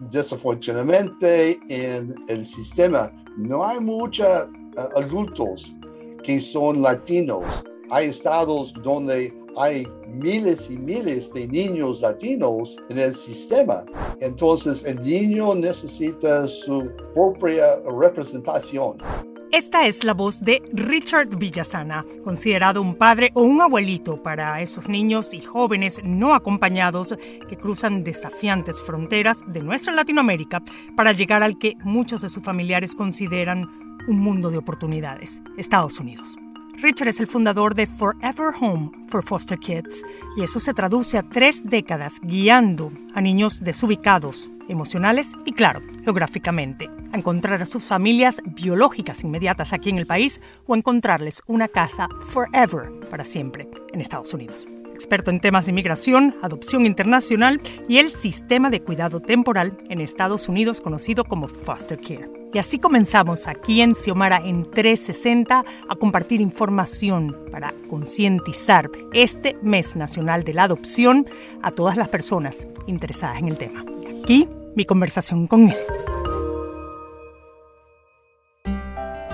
desafortunadamente en el sistema no hay muchos adultos que son latinos. Hay estados donde hay miles y miles de niños latinos en el sistema. Entonces el niño necesita su propia representación. Esta es la voz de Richard Villasana, considerado un padre o un abuelito para esos niños y jóvenes no acompañados que cruzan desafiantes fronteras de nuestra Latinoamérica para llegar al que muchos de sus familiares consideran un mundo de oportunidades, Estados Unidos. Richard es el fundador de Forever Home for Foster Kids y eso se traduce a tres décadas guiando a niños desubicados, emocionales y, claro, geográficamente, a encontrar a sus familias biológicas inmediatas aquí en el país o encontrarles una casa forever, para siempre, en Estados Unidos. Experto en temas de inmigración, adopción internacional y el sistema de cuidado temporal en Estados Unidos conocido como foster care. Y así comenzamos aquí en Xiomara en 360 a compartir información para concientizar este mes nacional de la adopción a todas las personas interesadas en el tema. Aquí mi conversación con él.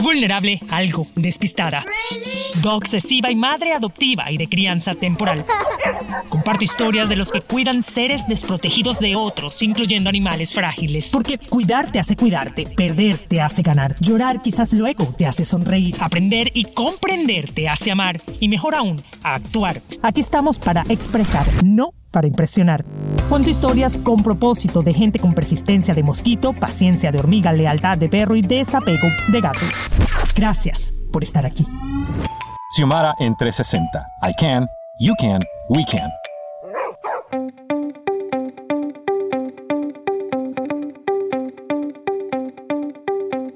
vulnerable, algo despistada. obsesiva y madre adoptiva y de crianza temporal. Comparto historias de los que cuidan seres desprotegidos de otros, incluyendo animales frágiles. Porque cuidar te hace cuidarte, perder te hace ganar, llorar quizás luego te hace sonreír, aprender y comprender te hace amar y mejor aún, actuar. Aquí estamos para expresar, no para impresionar. Cuento historias con propósito de gente con persistencia de mosquito, paciencia de hormiga, lealtad de perro y desapego de gato. Gracias por estar aquí. Xiomara en 360. I can, you can, we can.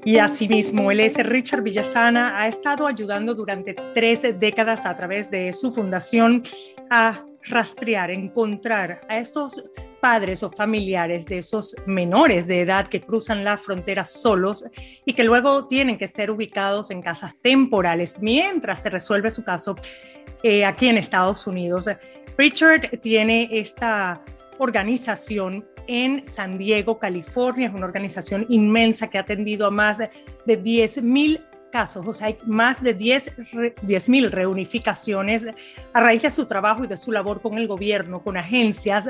Y asimismo, el es Richard Villasana, ha estado ayudando durante tres décadas a través de su fundación a rastrear, encontrar a estos padres o familiares de esos menores de edad que cruzan la frontera solos y que luego tienen que ser ubicados en casas temporales mientras se resuelve su caso eh, aquí en Estados Unidos. Richard tiene esta organización en San Diego, California. Es una organización inmensa que ha atendido a más de 10.000 casos, o sea, hay más de 10 mil reunificaciones a raíz de su trabajo y de su labor con el gobierno, con agencias,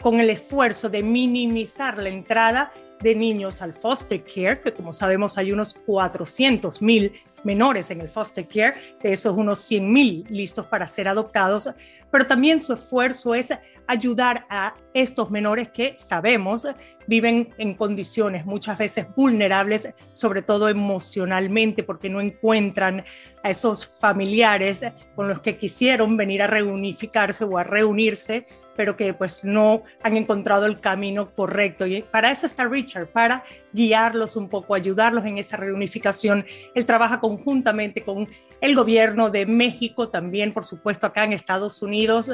con el esfuerzo de minimizar la entrada de niños al foster care, que como sabemos hay unos 400 mil menores en el foster care, de esos unos 100 mil listos para ser adoptados, pero también su esfuerzo es ayudar a estos menores que sabemos viven en condiciones muchas veces vulnerables, sobre todo emocionalmente, porque no encuentran a esos familiares con los que quisieron venir a reunificarse o a reunirse, pero que pues no han encontrado el camino correcto. Y para eso está Richard, para guiarlos un poco, ayudarlos en esa reunificación. Él trabaja conjuntamente con el gobierno de México, también por supuesto acá en Estados Unidos.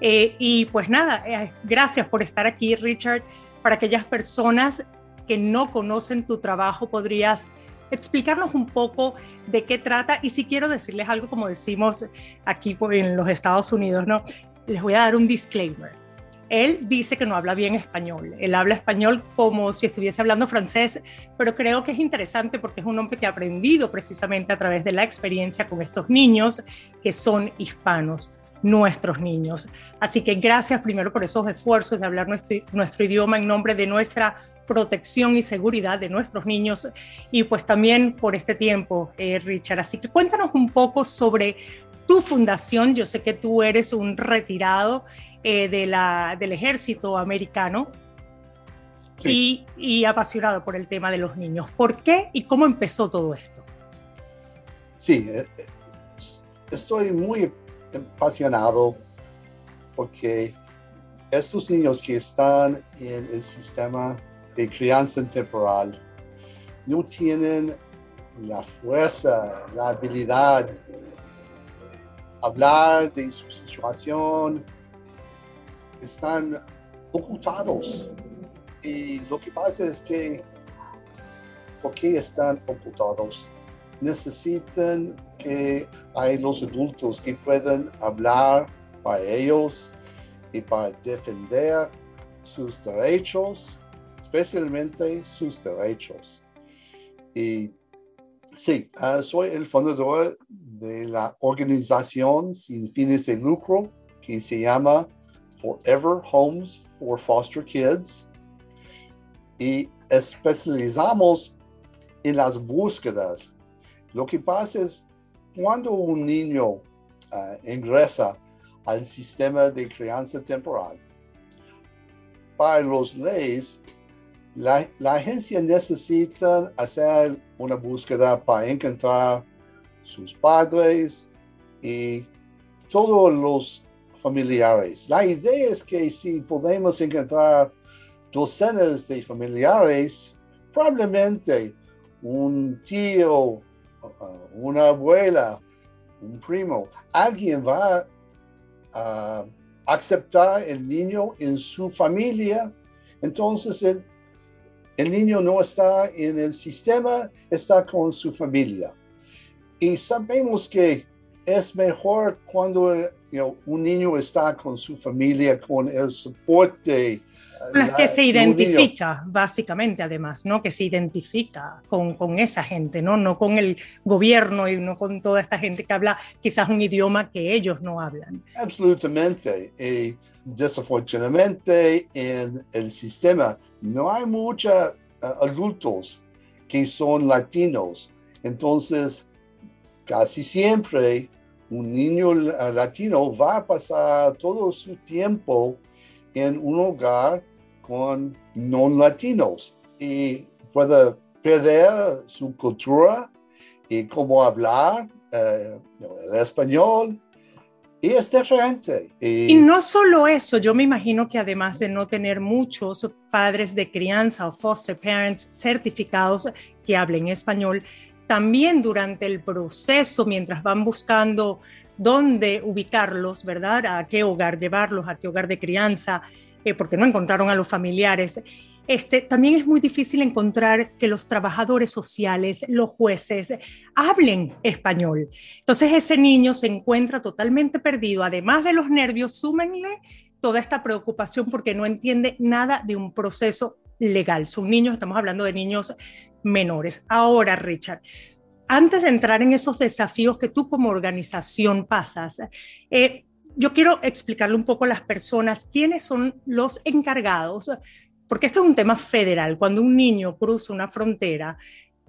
Eh, y pues nada, eh, gracias por estar aquí, Richard. Para aquellas personas que no conocen tu trabajo, podrías explicarnos un poco de qué trata y si quiero decirles algo como decimos aquí pues, en los Estados Unidos, ¿no? Les voy a dar un disclaimer. Él dice que no habla bien español. Él habla español como si estuviese hablando francés, pero creo que es interesante porque es un hombre que ha aprendido precisamente a través de la experiencia con estos niños que son hispanos nuestros niños. Así que gracias primero por esos esfuerzos de hablar nuestro, idioma en nombre de nuestra protección y seguridad de nuestros niños y pues también por este tiempo, eh, Richard. Así que cuéntanos un poco sobre tu fundación. Yo sé que tú eres un retirado eh, de la, del ejército americano y, y, apasionado por el tema de los niños. ¿Por qué y cómo empezó todo esto? Sí, eh, estoy muy apasionado porque estos niños que están en el sistema de crianza temporal no tienen la fuerza, la habilidad hablar de su situación, están ocultados. Y lo que pasa es que, ¿por qué están ocultados? Necesitan que hay los adultos que puedan hablar para ellos y para defender sus derechos, especialmente sus derechos. Y sí, ah, soy el fundador de la organización sin fines de lucro que se llama Forever Homes for Foster Kids y especializamos en las búsquedas. Lo que pasa es cuando un niño ah, ingresa al sistema de crianza temporal, para los leyes, la, la, agencia necesita hacer una búsqueda para encontrar sus padres y todos los familiares. La idea es que si podemos encontrar docenas de familiares, probablemente un tío, uh, una abuela, un primo, alguien va a aceptar el niño en su familia, entonces el, el niño no está en el sistema, está con su familia. Y sabemos que es mejor cuando un niño está con su familia, con el soporte. Las que se identifica, básicamente, además, ¿no? Que se identifica con, con, esa gente, ¿no? No con el gobierno y no con toda esta gente que habla quizás un idioma que ellos no hablan. Absolutamente. Y desafortunadamente en el sistema no hay muchos uh, adultos que son latinos. Entonces, casi siempre un niño latino va a pasar todo su tiempo en un hogar con no latinos y puede perder su cultura y cómo hablar eh, el español. Y es diferente. Y, y no solo eso, yo me imagino que además de no tener muchos padres de crianza o foster parents certificados que hablen español, también durante el proceso, mientras van buscando dónde ubicarlos, ¿verdad? A qué hogar llevarlos, a qué hogar de crianza, eh, porque no encontraron a los familiares. Este, también es muy difícil encontrar que los trabajadores sociales, los jueces, hablen español. Entonces ese niño se encuentra totalmente perdido. Además de los nervios, súmenle toda esta preocupación porque no entiende nada de un proceso legal. Son niños, estamos hablando de niños menores. Ahora, Richard, antes de entrar en esos desafíos que tú como organización pasas, eh, yo quiero explicarle un poco a las personas quiénes son los encargados, porque esto es un tema federal. Cuando un niño cruza una frontera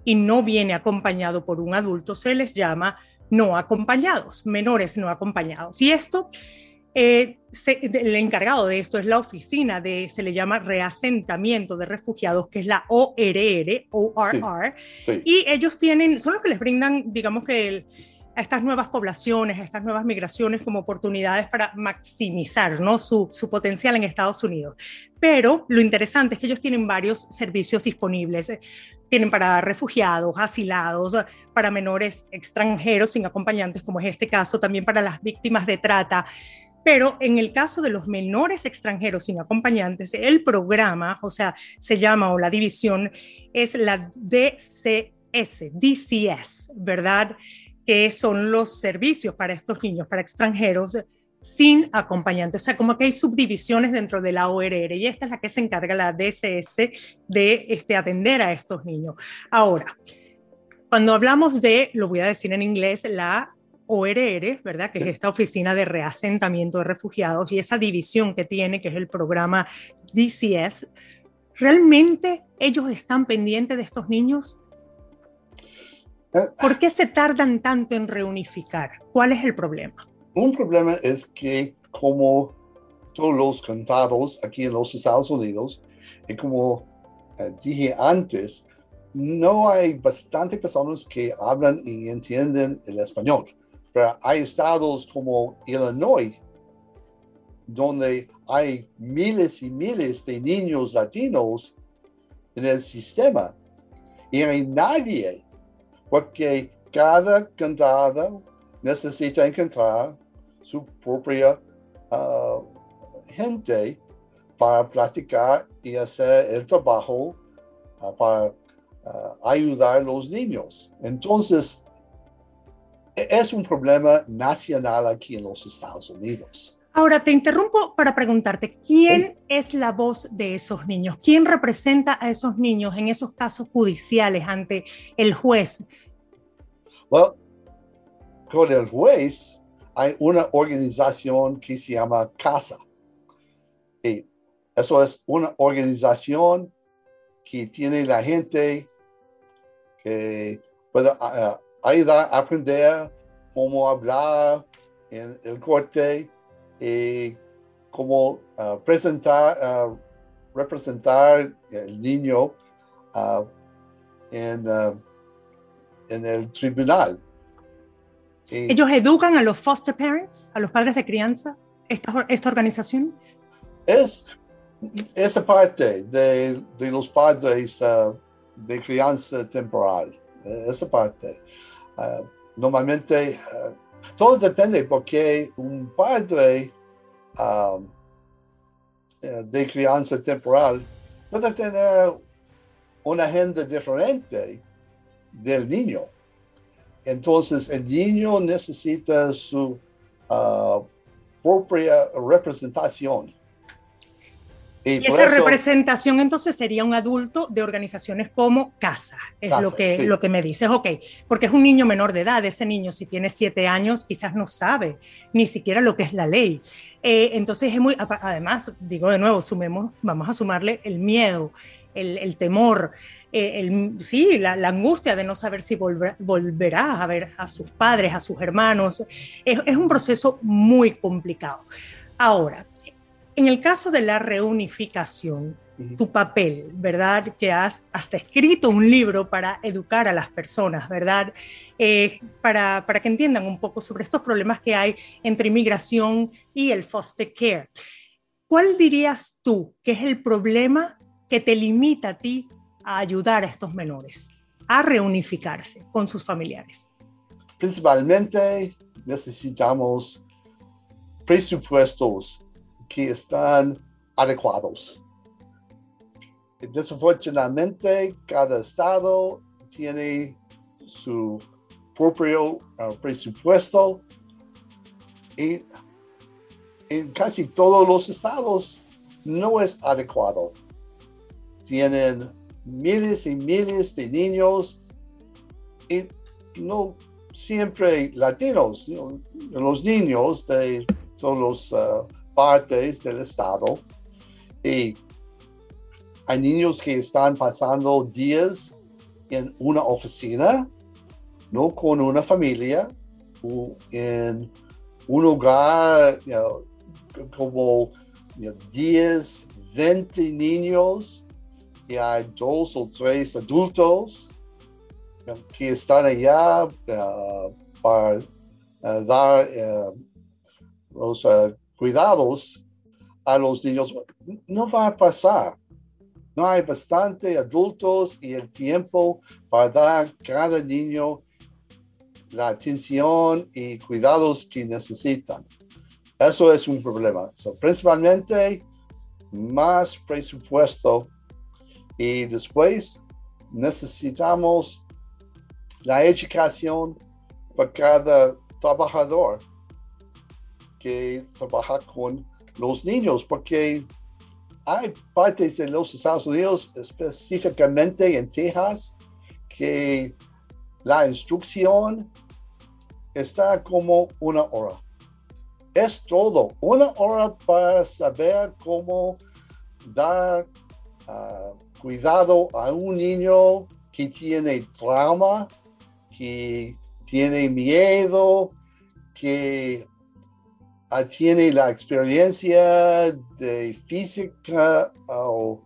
y no viene acompañado por un adulto, se les llama no acompañados, menores no acompañados. Y esto eh, el encargado de esto es la oficina de, se le llama reasentamiento de refugiados, que es la ORR, ORR, y ellos tienen, son los que les brindan, digamos que a estas nuevas poblaciones, a estas nuevas migraciones como oportunidades para maximizar ¿no? su, su potencial en Estados Unidos. Pero lo interesante es que ellos tienen varios servicios disponibles. Tienen para refugiados, asilados, para menores extranjeros sin acompañantes, como es este caso, también para las víctimas de trata. Pero en el caso de los menores extranjeros sin acompañantes, el programa, o sea, se llama o la división es la DCS, DCS, ¿verdad? Que son los servicios para estos niños, para extranjeros sin acompañantes. O sea, como que hay subdivisiones dentro de la ORR y esta es la que se encarga la DCS de este, atender a estos niños. Ahora, cuando hablamos de, lo voy a decir en inglés, la ORR, ¿verdad? Que es esta oficina de reasentamiento de refugiados y esa división que tiene, que es el programa DCS, ¿realmente ellos están pendientes de estos niños? Eh, ¿Por qué se tardan tanto en reunificar? ¿Cuál es el problema? Un problema es que como todos los cantados aquí en los Estados Unidos, y como eh, dije antes, no hay bastantes personas que hablan y entienden el español hay estados como Illinois donde hay miles y miles de niños latinos en el sistema y no hay nadie, porque cada cantado necesita encontrar su propia uh, gente para platicar y hacer el trabajo uh, para uh, ayudar a los niños. Entonces, es un problema nacional aquí en los Estados Unidos. Ahora te interrumpo para preguntarte, ¿quién es la voz de esos niños? ¿Quién representa a esos niños en esos casos judiciales ante el juez? Bueno, con el juez hay una organización que se llama CASA. Y eso es una organización que tiene la gente que puede uh, ayudar a aprender cómo hablar en el corte y cómo uh, presentar, uh, representar el niño uh, en, en, el tribunal. Y ¿Ellos educan a los foster parents, a los padres de crianza, esta, esta organización? Es esa parte de, de los padres de crianza temporal, esa parte. Normalmente todo depende porque un padre um, eh, de crianza temporal puede tener una agenda diferente del niño. Entonces el niño necesita su uh, propia representación. Y, esa representación entonces sería un adulto de organizaciones como Casa, es lo, que, lo que me dices, ok, porque es un niño menor de edad, ese niño si tiene siete años quizás no sabe ni siquiera lo que es la ley. Eh, entonces es muy, además, digo de nuevo, sumemos, vamos a sumarle el miedo, el, temor, eh, el, sí, la, angustia de no saber si volverá a ver a sus padres, a sus hermanos. Es, es un proceso muy complicado. Ahora, en el caso de la reunificación, tu papel, ¿verdad? Que has hasta escrito un libro para educar a las personas, ¿verdad? Eh, para, para que entiendan un poco sobre estos problemas que hay entre inmigración y el foster care. ¿Cuál dirías tú que es el problema que te limita a ti a ayudar a estos menores a reunificarse con sus familiares? Principalmente necesitamos presupuestos que están adecuados. Desafortunadamente, cada estado tiene su propio uh, presupuesto y en casi todos los estados no es adecuado. Tienen miles y miles de niños y no siempre latinos, los niños de todos los uh, partes del estado. Y hay niños que están pasando días en una oficina, no con una familia, o en un hogar como 10, 20 niños y hay dos o tres adultos que están allá uh, para uh, dar los cuidados a los niños, no va a pasar. No hay bastante adultos y el tiempo para dar a cada niño la atención y cuidados que necesitan. Eso es un problema. principalmente más presupuesto y después necesitamos la educación para cada trabajador que trabaja con los niños, porque hay partes de los Estados Unidos, específicamente en Texas, que la instrucción está como una hora. Es todo, una hora para saber cómo dar ah, cuidado a un niño que tiene trauma, que tiene miedo, que tiene la experiencia de física o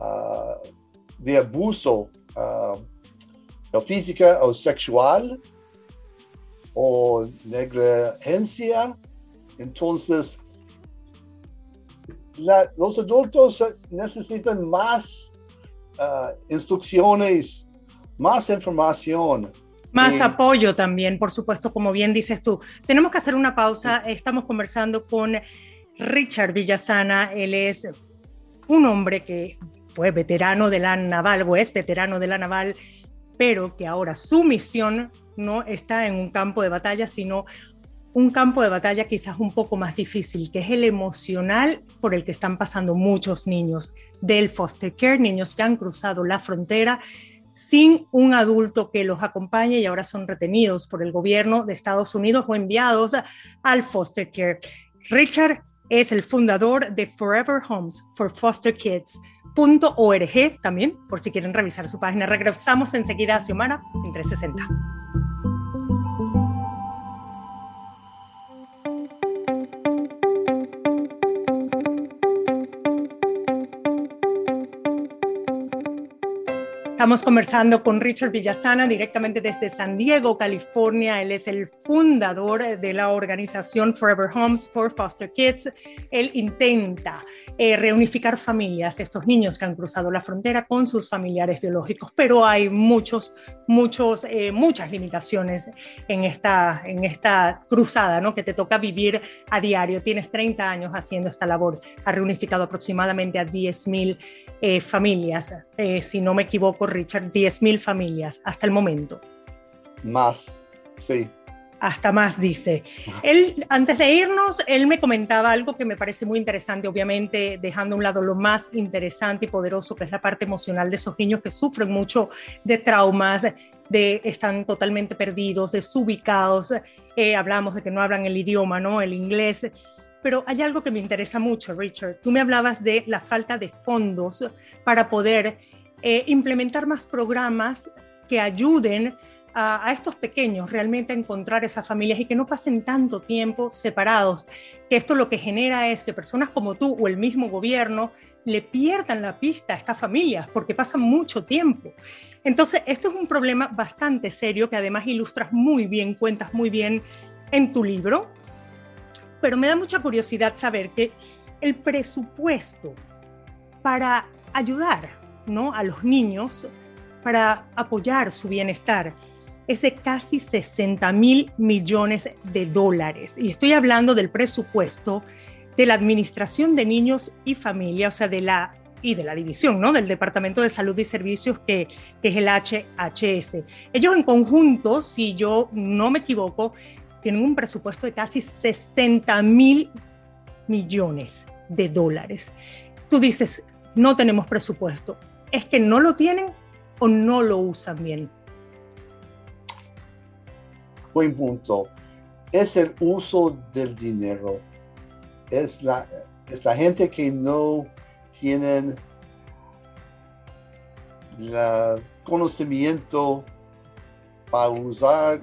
ah, de abuso uh, física o sexual o negligencia, entonces los adultos necesitan más ah, instrucciones, más información. Más apoyo también, por supuesto, como bien dices tú. Tenemos que hacer una pausa. Estamos conversando con Richard Villasana. Él es un hombre que fue veterano de la naval o es veterano de la naval, pero que ahora su misión no está en un campo de batalla, sino un campo de batalla quizás un poco más difícil, que es el emocional por el que están pasando muchos niños del foster care, niños que han cruzado la frontera sin un adulto que los acompañe y ahora son retenidos por el gobierno de Estados Unidos o enviados al foster care. Richard es el fundador de Forever Homes for Foster Kids. .org también, por si quieren revisar su página. Regresamos enseguida a Xiomara en 360. Estamos conversando con Richard Villasana directamente desde San Diego, California. Él es el fundador de la organización Forever Homes for Foster Kids. Él intenta eh, reunificar familias, estos niños que han cruzado la frontera con sus familiares biológicos, pero hay muchos, muchos, eh, muchas limitaciones en esta, en esta cruzada ¿no? que te toca vivir a diario. Tienes 30 años haciendo esta labor. Ha reunificado aproximadamente a 10.000 eh, familias, si no me equivoco Richard, 10.000 familias hasta el momento. Más, sí. Hasta más, dice. Él, antes de irnos, él me comentaba algo que me parece muy interesante, obviamente dejando a un lado lo más interesante y poderoso, que es la parte emocional de esos niños que sufren mucho de traumas, de están totalmente perdidos, desubicados. Eh, hablamos de que no hablan el idioma, ¿no? El inglés. Pero hay algo que me interesa mucho, Richard. Tú me hablabas de la falta de fondos para poder eh, implementar más programas que ayuden a, estos pequeños realmente a encontrar esas familias y que no pasen tanto tiempo separados, que esto lo que genera es que personas como tú o el mismo gobierno le pierdan la pista a estas familias porque pasan mucho tiempo. Entonces, esto es un problema bastante serio que además ilustras muy bien, cuentas muy bien en tu libro, pero me da mucha curiosidad saber que el presupuesto para ayudar ¿no? a los niños para apoyar su bienestar es de casi 60 mil millones de dólares. Y estoy hablando del presupuesto de la Administración de Niños y Familia, o sea, de la y de la división, ¿no? Del Departamento de Salud y Servicios, que, que es el HHS. Ellos en conjunto, si yo no me equivoco, tienen un presupuesto de casi 60 mil millones de dólares. Tú dices, no tenemos presupuesto es que no lo tienen o no lo usan bien. Buen punto. Es el uso del dinero. Es la, es la gente que no tienen el conocimiento para usar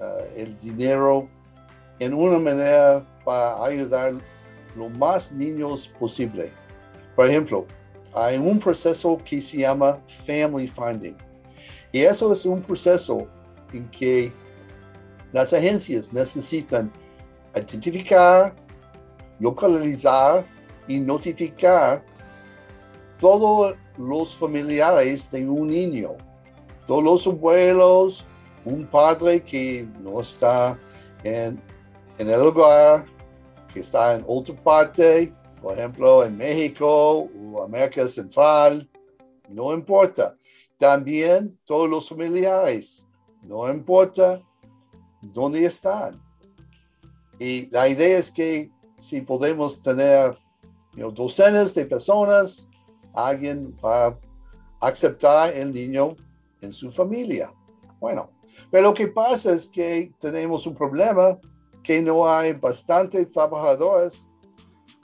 eh, el dinero en una manera para ayudar lo más niños posible. Por ejemplo, hay un proceso que se llama Family Finding. Y eso es un proceso en que las agencias necesitan identificar, localizar y notificar todos los familiares de un niño, todos los abuelos, un padre que no está en, el hogar, que está en otra parte, por ejemplo, en México América Central, no importa. También todos los familiares, no importa dónde están. Y la idea es que si podemos tener docenas de personas, alguien va a aceptar el niño en su familia. Bueno, pero lo que pasa es que tenemos un problema que no hay bastantes trabajadores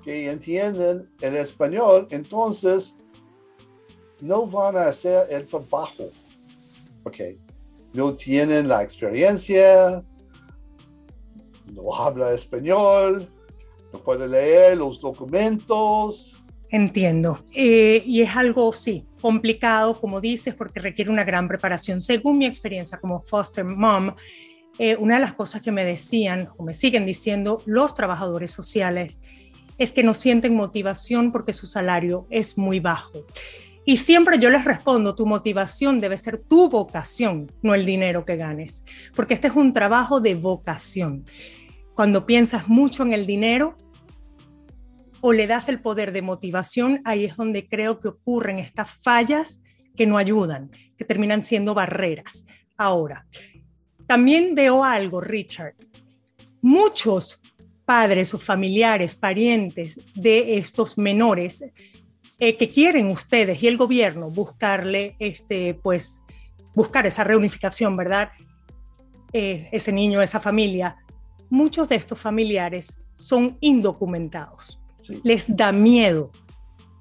que entienden el español, entonces no van a hacer el trabajo, porque no tienen la experiencia, no habla español, no puede leer los documentos. Entiendo. Eh, y es algo, sí, complicado, como dices, porque requiere una gran preparación. Según mi experiencia como foster mom, eh, una de las cosas que me decían o me siguen diciendo los trabajadores sociales es que no sienten motivación porque su salario es muy bajo. Y siempre yo les respondo, tu motivación debe ser tu vocación, no el dinero que ganes, porque este es un trabajo de vocación. Cuando piensas mucho en el dinero o le das el poder de motivación, ahí es donde creo que ocurren estas fallas que no ayudan, que terminan siendo barreras. Ahora, también veo algo, Richard. Muchos padres o familiares, parientes de estos menores eh, que quieren ustedes y el gobierno buscarle, este, pues, buscar esa reunificación, ¿verdad? Eh, ese niño, esa familia, muchos de estos familiares son indocumentados. Les da miedo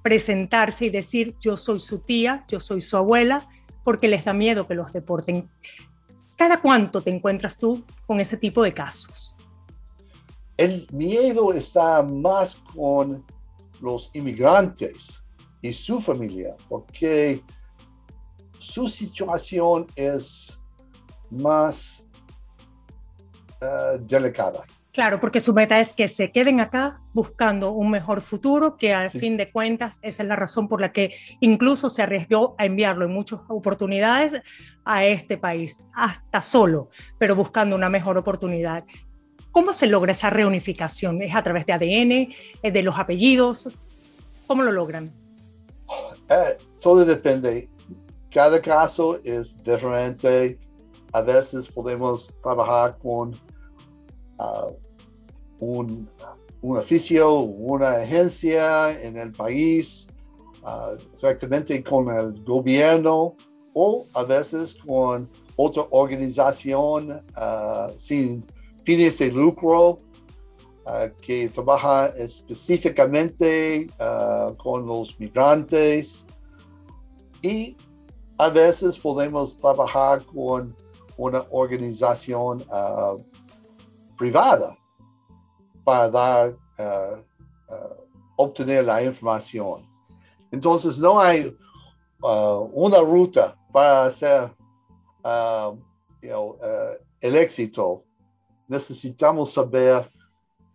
presentarse y decir yo soy su tía, yo soy su abuela, porque les da miedo que los deporten. ¿Cada cuánto te encuentras tú con ese tipo de casos? El miedo está más con los inmigrantes y su familia, porque su situación es más eh, delicada. Claro, porque su meta es que se queden acá buscando un mejor futuro, que al fin de cuentas esa es la razón por la que incluso se arriesgó a enviarlo en muchas oportunidades a este país, hasta solo, pero buscando una mejor oportunidad. ¿Cómo se logra esa reunificación? ¿Es a través de ADN, de los apellidos? ¿Cómo lo logran? Eh, todo depende. Cada caso es diferente. A veces podemos trabajar con ah, un, un, oficio, una agencia en el país, uh, directamente con el gobierno o a veces con otra organización ah, sin fines de lucro Uh, que trabaja específicamente uh, con los migrantes y a veces podemos trabajar con una organización uh, privada para obtener la información. Entonces no hay una ruta para hacer el éxito. Necesitamos saber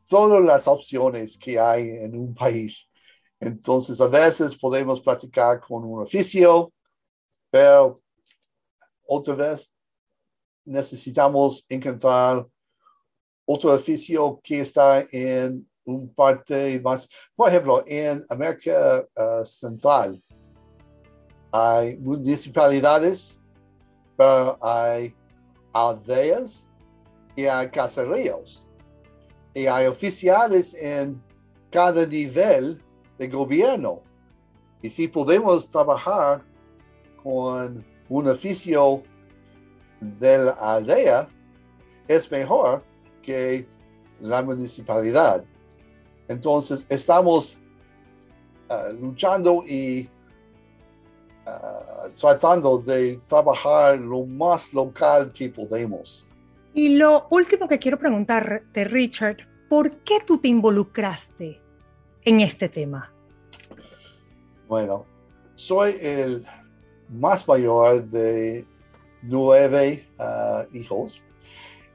todas las opciones que hay en un país. Entonces, a veces podemos platicar con un oficio, pero otra vez necesitamos encontrar otro oficio que está en un parte más, por ejemplo, en América uh, Central hay municipalidades, pero hay aldeas y hay caseríos y hay oficiales en cada nivel de gobierno. Y si podemos trabajar con un oficio de la aldea, es mejor que la municipalidad. Entonces, estamos uh, luchando y uh, tratando de trabajar lo más local que podemos. Y lo último que quiero preguntarte, Richard, ¿por qué tú te involucraste en este tema? Bueno, soy el más mayor de nueve uh, hijos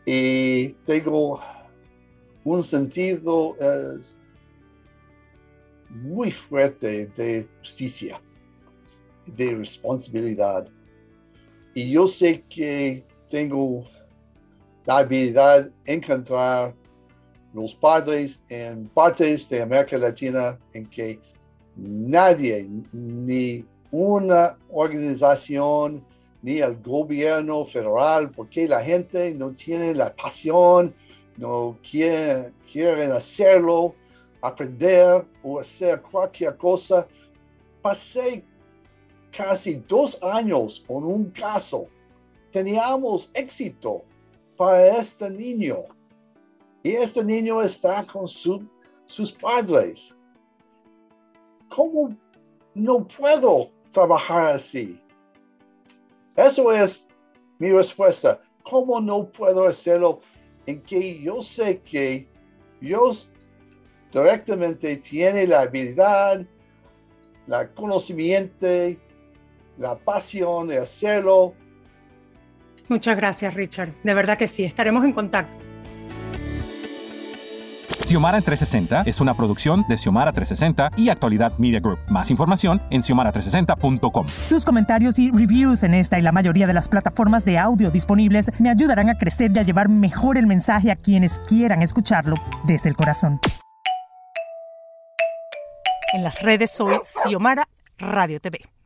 y tengo un sentido muy fuerte de justicia, de responsabilidad. Y yo sé que tengo la habilidad de encontrar los padres en partes de América Latina en que nadie, ni una organización, ni el gobierno federal, porque la gente no tiene la pasión, no quiere, quieren hacerlo, aprender o hacer cualquier cosa. Pasé casi dos años con un caso. Teníamos éxito para este niño. Y este niño está con sus padres. ¿Cómo no puedo trabajar así? Eso es mi respuesta. ¿Cómo no puedo hacerlo en que yo sé que Dios directamente tiene la habilidad, la conocimiento, la pasión de hacerlo Muchas gracias, Richard. De verdad que sí, estaremos en contacto. Xiomara en 360 es una producción de Xiomara 360 y Actualidad Media Group. Más información en xiomara360.com. Tus comentarios y reviews en esta y la mayoría de las plataformas de audio disponibles me ayudarán a crecer y a llevar mejor el mensaje a quienes quieran escucharlo desde el corazón. En las redes soy Xiomara Radio TV.